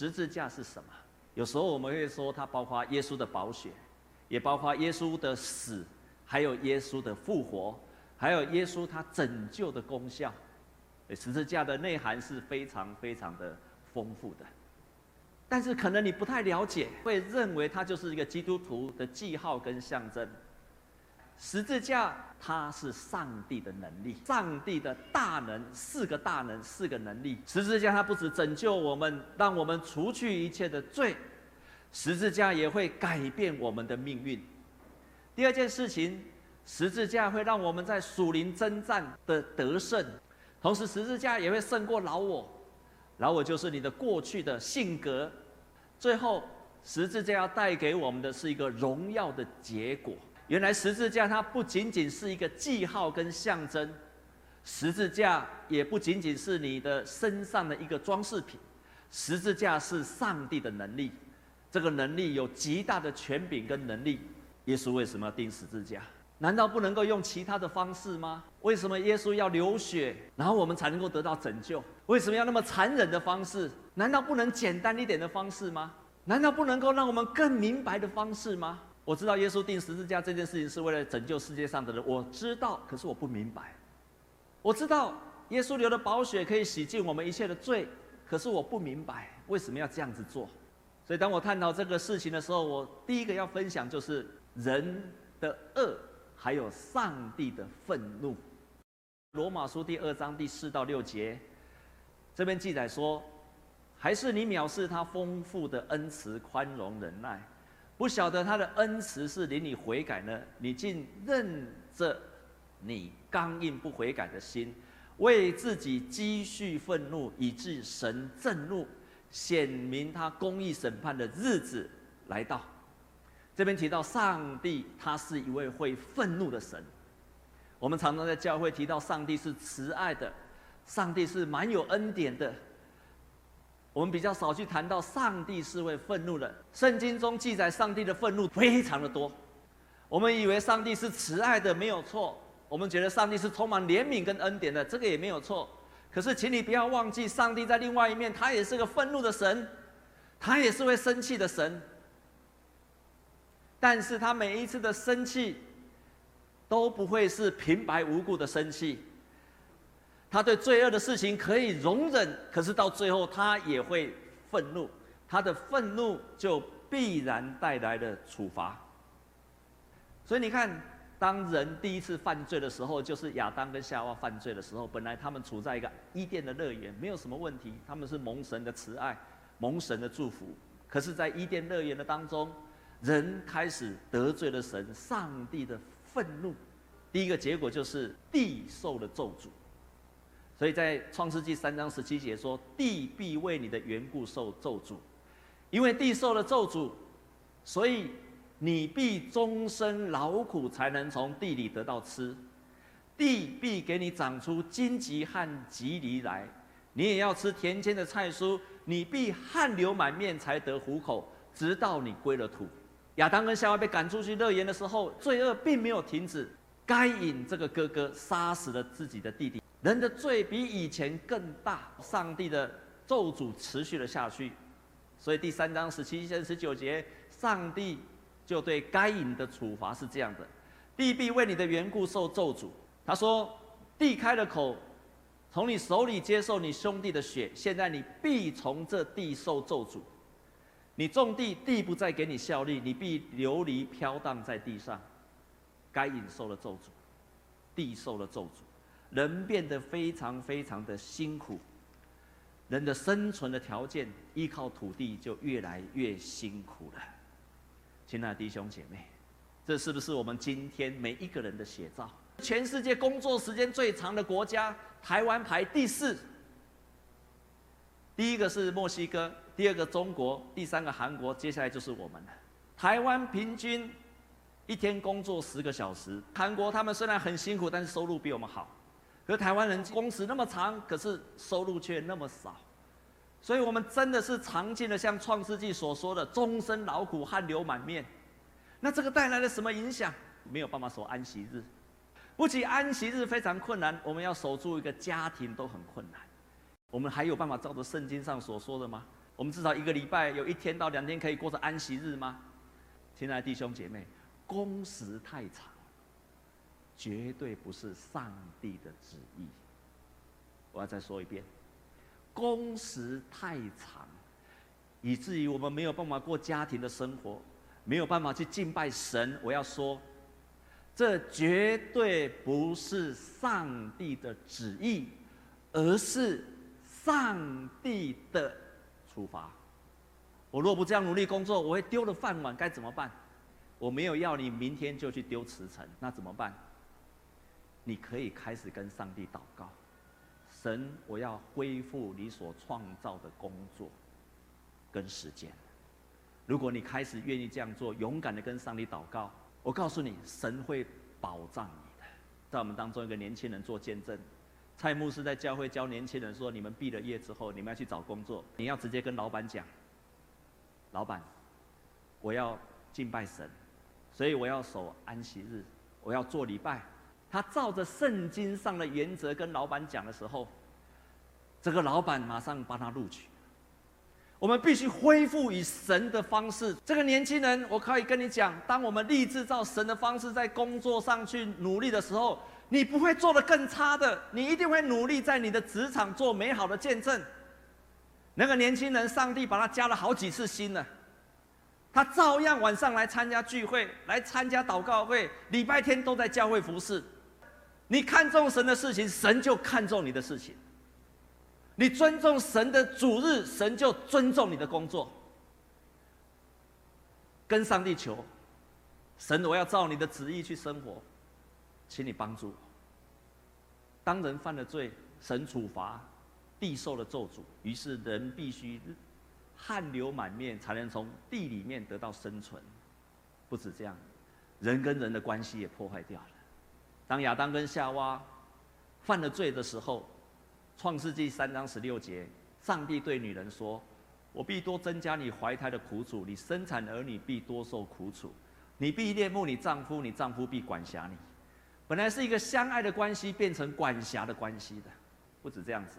十字架是什么？有时候我们会说，它包括耶稣的宝血，也包括耶稣的死，还有耶稣的复活，还有耶稣他拯救的功效。十字架的内涵是非常非常的丰富的。但是可能你不太了解，会认为它就是一个基督徒的记号跟象征。十字架它是上帝的能力，上帝的大能，四个大能，四个能力。十字架它不止拯救我们，让我们除去一切的罪，十字架也会改变我们的命运。第二件事情，十字架会让我们在属灵征战的得胜，同时十字架也会胜过老我，老我就是你的过去的性格。最后，十字架要带给我们的是一个荣耀的结果。原来十字架它不仅仅是一个记号跟象征，十字架也不仅仅是你的身上的一个装饰品，十字架是上帝的能力，这个能力有极大的权柄跟能力。耶稣为什么要钉十字架？难道不能够用其他的方式吗？为什么耶稣要流血，然后我们才能够得到拯救？为什么要那么残忍的方式？难道不能简单一点的方式吗？难道不能够让我们更明白的方式吗？我知道耶稣钉十字架这件事情是为了拯救世界上的人，我知道，可是我不明白。我知道耶稣流的宝血可以洗净我们一切的罪，可是我不明白为什么要这样子做。所以当我探讨这个事情的时候，我第一个要分享就是人的恶。还有上帝的愤怒，《罗马书》第二章第四到六节，这边记载说：“还是你藐视他丰富的恩慈、宽容、忍耐，不晓得他的恩慈是领你悔改呢？你竟任着你刚硬不悔改的心，为自己积蓄愤怒，以致神震怒，显明他公义审判的日子来到。”这边提到上帝，他是一位会愤怒的神。我们常常在教会提到上帝是慈爱的，上帝是满有恩典的。我们比较少去谈到上帝是会愤怒的。圣经中记载上帝的愤怒非常的多。我们以为上帝是慈爱的，没有错。我们觉得上帝是充满怜悯跟恩典的，这个也没有错。可是，请你不要忘记，上帝在另外一面，他也是个愤怒的神，他也是会生气的神。但是他每一次的生气，都不会是平白无故的生气。他对罪恶的事情可以容忍，可是到最后他也会愤怒。他的愤怒就必然带来了处罚。所以你看，当人第一次犯罪的时候，就是亚当跟夏娃犯罪的时候，本来他们处在一个伊甸的乐园，没有什么问题，他们是蒙神的慈爱，蒙神的祝福。可是，在伊甸乐园的当中，人开始得罪了神，上帝的愤怒，第一个结果就是地受了咒诅。所以在创世纪三章十七节说：“地必为你的缘故受咒诅，因为地受了咒诅，所以你必终身劳苦才能从地里得到吃。地必给你长出荆棘和棘藜来，你也要吃田间的菜蔬。你必汗流满面才得糊口，直到你归了土。”亚当跟夏娃被赶出去乐园的时候，罪恶并没有停止。该隐这个哥哥杀死了自己的弟弟，人的罪比以前更大。上帝的咒诅持续了下去，所以第三章十七节、十九节，上帝就对该隐的处罚是这样的：地必为你的缘故受咒诅。他说：地开了口，从你手里接受你兄弟的血，现在你必从这地受咒诅。你种地，地不再给你效力，你必流离飘荡在地上。该隐受了咒诅，地受了咒诅，人变得非常非常的辛苦，人的生存的条件依靠土地就越来越辛苦了。亲爱的弟兄姐妹，这是不是我们今天每一个人的写照？全世界工作时间最长的国家，台湾排第四。第一个是墨西哥，第二个中国，第三个韩国，接下来就是我们了。台湾平均一天工作十个小时，韩国他们虽然很辛苦，但是收入比我们好。可是台湾人工时那么长，可是收入却那么少，所以我们真的是尝尽了像创世纪所说的终身劳苦，汗流满面。那这个带来了什么影响？没有办法守安息日，不仅安息日非常困难，我们要守住一个家庭都很困难。我们还有办法照着圣经上所说的吗？我们至少一个礼拜有一天到两天可以过着安息日吗？亲爱的弟兄姐妹，工时太长，绝对不是上帝的旨意。我要再说一遍，工时太长，以至于我们没有办法过家庭的生活，没有办法去敬拜神。我要说，这绝对不是上帝的旨意，而是上帝的处罚。我若不这样努力工作，我会丢了饭碗，该怎么办？我没有要你明天就去丢辞呈，那怎么办？你可以开始跟上帝祷告。神，我要恢复你所创造的工作跟时间。如果你开始愿意这样做，勇敢的跟上帝祷告，我告诉你，神会保障你的。在我们当中，一个年轻人做见证，蔡牧师在教会教年轻人说：你们毕了业之后，你们要去找工作，你要直接跟老板讲，老板，我要敬拜神，所以我要守安息日，我要做礼拜。他照着圣经上的原则跟老板讲的时候，这个老板马上帮他录取。我们必须恢复以神的方式。这个年轻人，我可以跟你讲，当我们立志照神的方式在工作上去努力的时候，你不会做得更差的，你一定会努力在你的职场做美好的见证。那个年轻人，上帝把他加了好几次薪了。他照样晚上来参加聚会，来参加祷告会，礼拜天都在教会服侍。你看重神的事情，神就看重你的事情；你尊重神的主日，神就尊重你的工作。跟上帝求，神，我要照你的旨意去生活，请你帮助我。当人犯了罪，神处罚，地受了咒诅，于是人必须汗流满面，才能从地里面得到生存。不止这样，人跟人的关系也破坏掉了。当亚当跟夏娃犯了罪的时候，《创世纪》三章十六节，上帝对女人说：“我必多增加你怀胎的苦楚，你生产儿女必多受苦楚，你必恋慕你丈夫，你丈夫必管辖你。”本来是一个相爱的关系，变成管辖的关系的。不止这样子，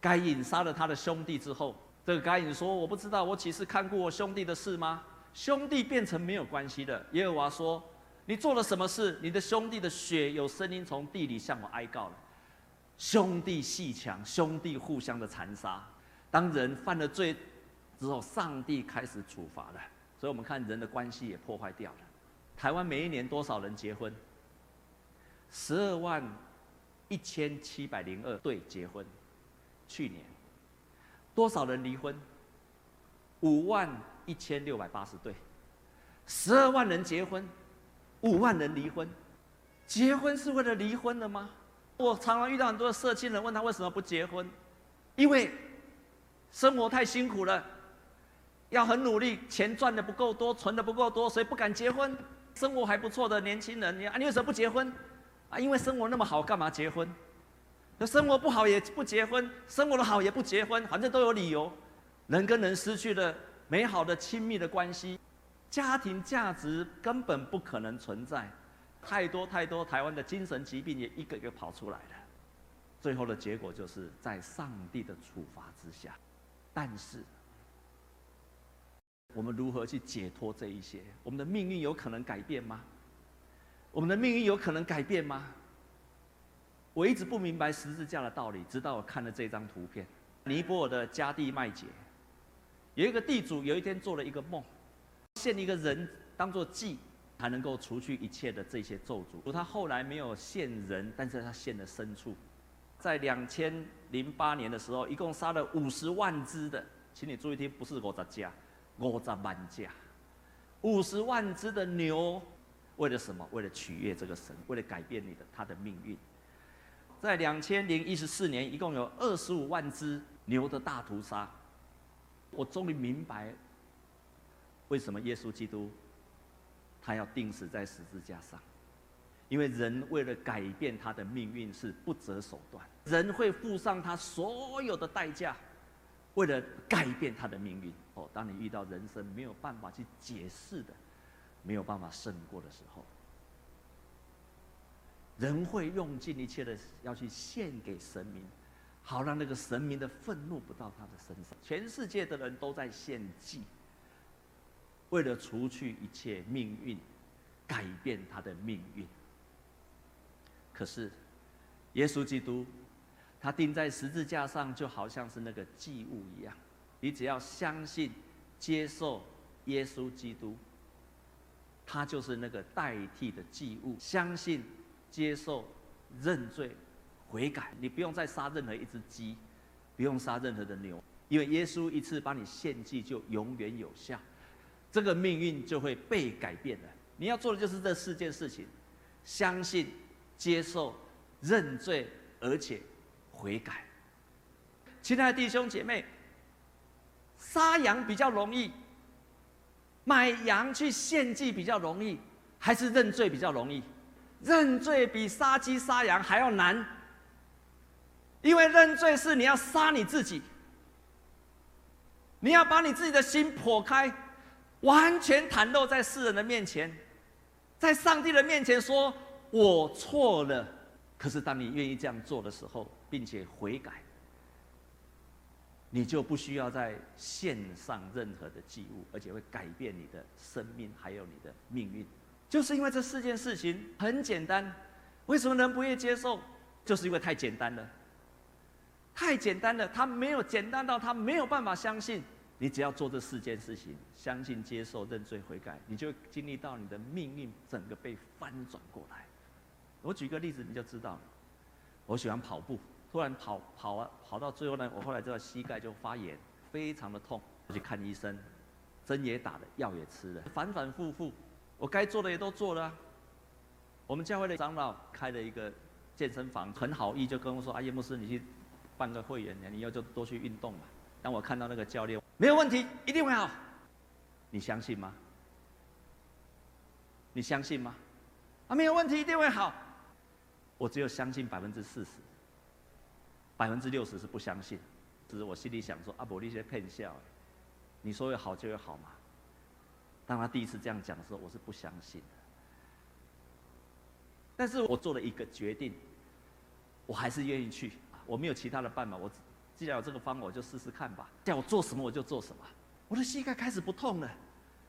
该隐杀了他的兄弟之后，这个该隐说：“我不知道，我岂是看顾我兄弟的事吗？”兄弟变成没有关系的。耶和华说。你做了什么事？你的兄弟的血有声音从地里向我哀告了。兄弟鬩墙，兄弟互相的残杀。当人犯了罪之后，上帝开始处罚了。所以我们看人的关系也破坏掉了。台湾每一年多少人结婚？十二万一千七百零二对结婚。去年多少人离婚？五万一千六百八十对。十二万人结婚。五万人离婚，结婚是为了离婚的吗？我常常遇到很多的社青人，问他为什么不结婚，因为生活太辛苦了，要很努力，钱赚的不够多，存的不够多，所以不敢结婚。生活还不错的年轻人，你啊，你为什么不结婚？啊，因为生活那么好，干嘛结婚？那生活不好也不结婚，生活的好也不结婚，反正都有理由。人跟人失去了美好的亲密的关系。家庭价值根本不可能存在，太多太多台湾的精神疾病也一个一个跑出来了，最后的结果就是在上帝的处罚之下。但是，我们如何去解脱这一些？我们的命运有可能改变吗？我们的命运有可能改变吗？我一直不明白十字架的道理，直到我看了这张图片。尼泊尔的加蒂麦杰，有一个地主，有一天做了一个梦。献一个人当做祭，才能够除去一切的这些咒诅。他后来没有献人，但是他献了牲畜。在两千零八年的时候，一共杀了五十万只的，请你注意听，不是五十家，五十万家，五十万只的牛，为了什么？为了取悦这个神，为了改变你的他的命运。在两千零一十四年，一共有二十五万只牛的大屠杀。我终于明白。为什么耶稣基督他要钉死在十字架上？因为人为了改变他的命运是不择手段，人会付上他所有的代价，为了改变他的命运。哦，当你遇到人生没有办法去解释的，没有办法胜过的时候，人会用尽一切的要去献给神明，好让那个神明的愤怒不到他的身上。全世界的人都在献祭，为了除去一切命运，改变他的命运。可是，耶稣基督，他钉在十字架上，就好像是那个祭物一样。你只要相信、接受耶稣基督，他就是那个代替的祭物。相信、接受、认罪、悔改，你不用再杀任何一只鸡，不用杀任何的牛，因为耶稣一次把你献祭就永远有效，这个命运就会被改变了。你要做的就是这四件事情：相信。接受、认罪，而且悔改。亲爱的弟兄姐妹，杀羊比较容易，买羊去献祭比较容易，还是认罪比较容易？认罪比杀鸡杀羊还要难，因为认罪是你要杀你自己，你要把你自己的心剖开，完全袒露在世人的面前，在上帝的面前说。我错了，可是当你愿意这样做的时候，并且悔改，你就不需要再献上任何的祭物，而且会改变你的生命，还有你的命运。就是因为这四件事情很简单，为什么人不愿意接受？就是因为太简单了，太简单了，他没有简单到他没有办法相信。你只要做这四件事情，相信、接受、认罪、悔改，你就经历到你的命运整个被翻转过来。我举个例子，你就知道了。我喜欢跑步，突然跑跑啊跑到最后呢，我后来这个膝盖就发炎，非常的痛。我去看医生，针也打了，药也吃了，反反复复，我该做的也都做了。我们教会的长老开了一个健身房，很好意就跟我说：“啊，叶牧师，你去办个会员，你要就多去运动嘛。”当我看到那个教练，没有问题，一定会好。你相信吗？你相信吗？啊，没有问题，一定会好。我只有相信百分之四十，百分之六十是不相信。只是我心里想说：“阿伯，你些骗笑，你说有好就有好嘛。”当他第一次这样讲的时候，我是不相信的。但是我做了一个决定，我还是愿意去。我没有其他的办法，我既然有这个方法，我就试试看吧。叫我做什么我就做什么。我的膝盖开始不痛了，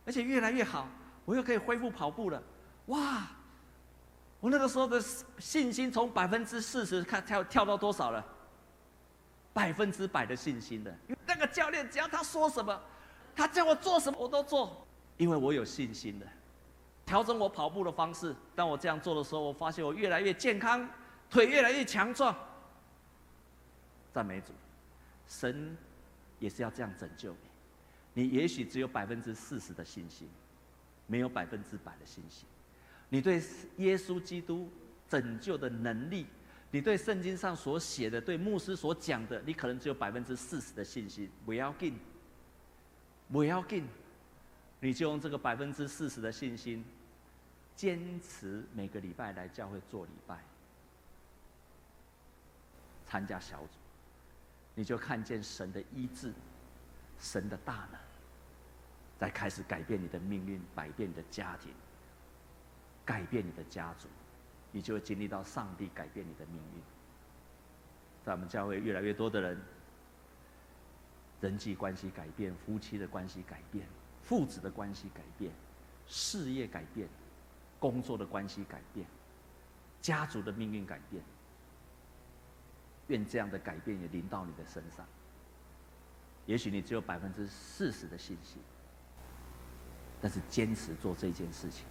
而且越来越好，我又可以恢复跑步了。哇！我那个时候的信心从百分之四十看跳跳到多少了？百分之百的信心的。因为那个教练只要他说什么，他叫我做什么我都做，因为我有信心的。调整我跑步的方式，当我这样做的时候，我发现我越来越健康，腿越来越强壮。赞美主，神也是要这样拯救你。你也许只有百分之四十的信心，没有百分之百的信心。你对耶稣基督拯救的能力，你对圣经上所写的、对牧师所讲的，你可能只有百分之四十的信心。不要紧，不要紧，你就用这个百分之四十的信心，坚持每个礼拜来教会做礼拜，参加小组，你就看见神的医治，神的大能，在开始改变你的命运，改变你的家庭。改变你的家族，你就会经历到上帝改变你的命运。在我们教会，越来越多的人，人际关系改变，夫妻的关系改变，父子的关系改变，事业改变，工作的关系改变，家族的命运改变。愿这样的改变也临到你的身上。也许你只有百分之四十的信心，但是坚持做这件事情。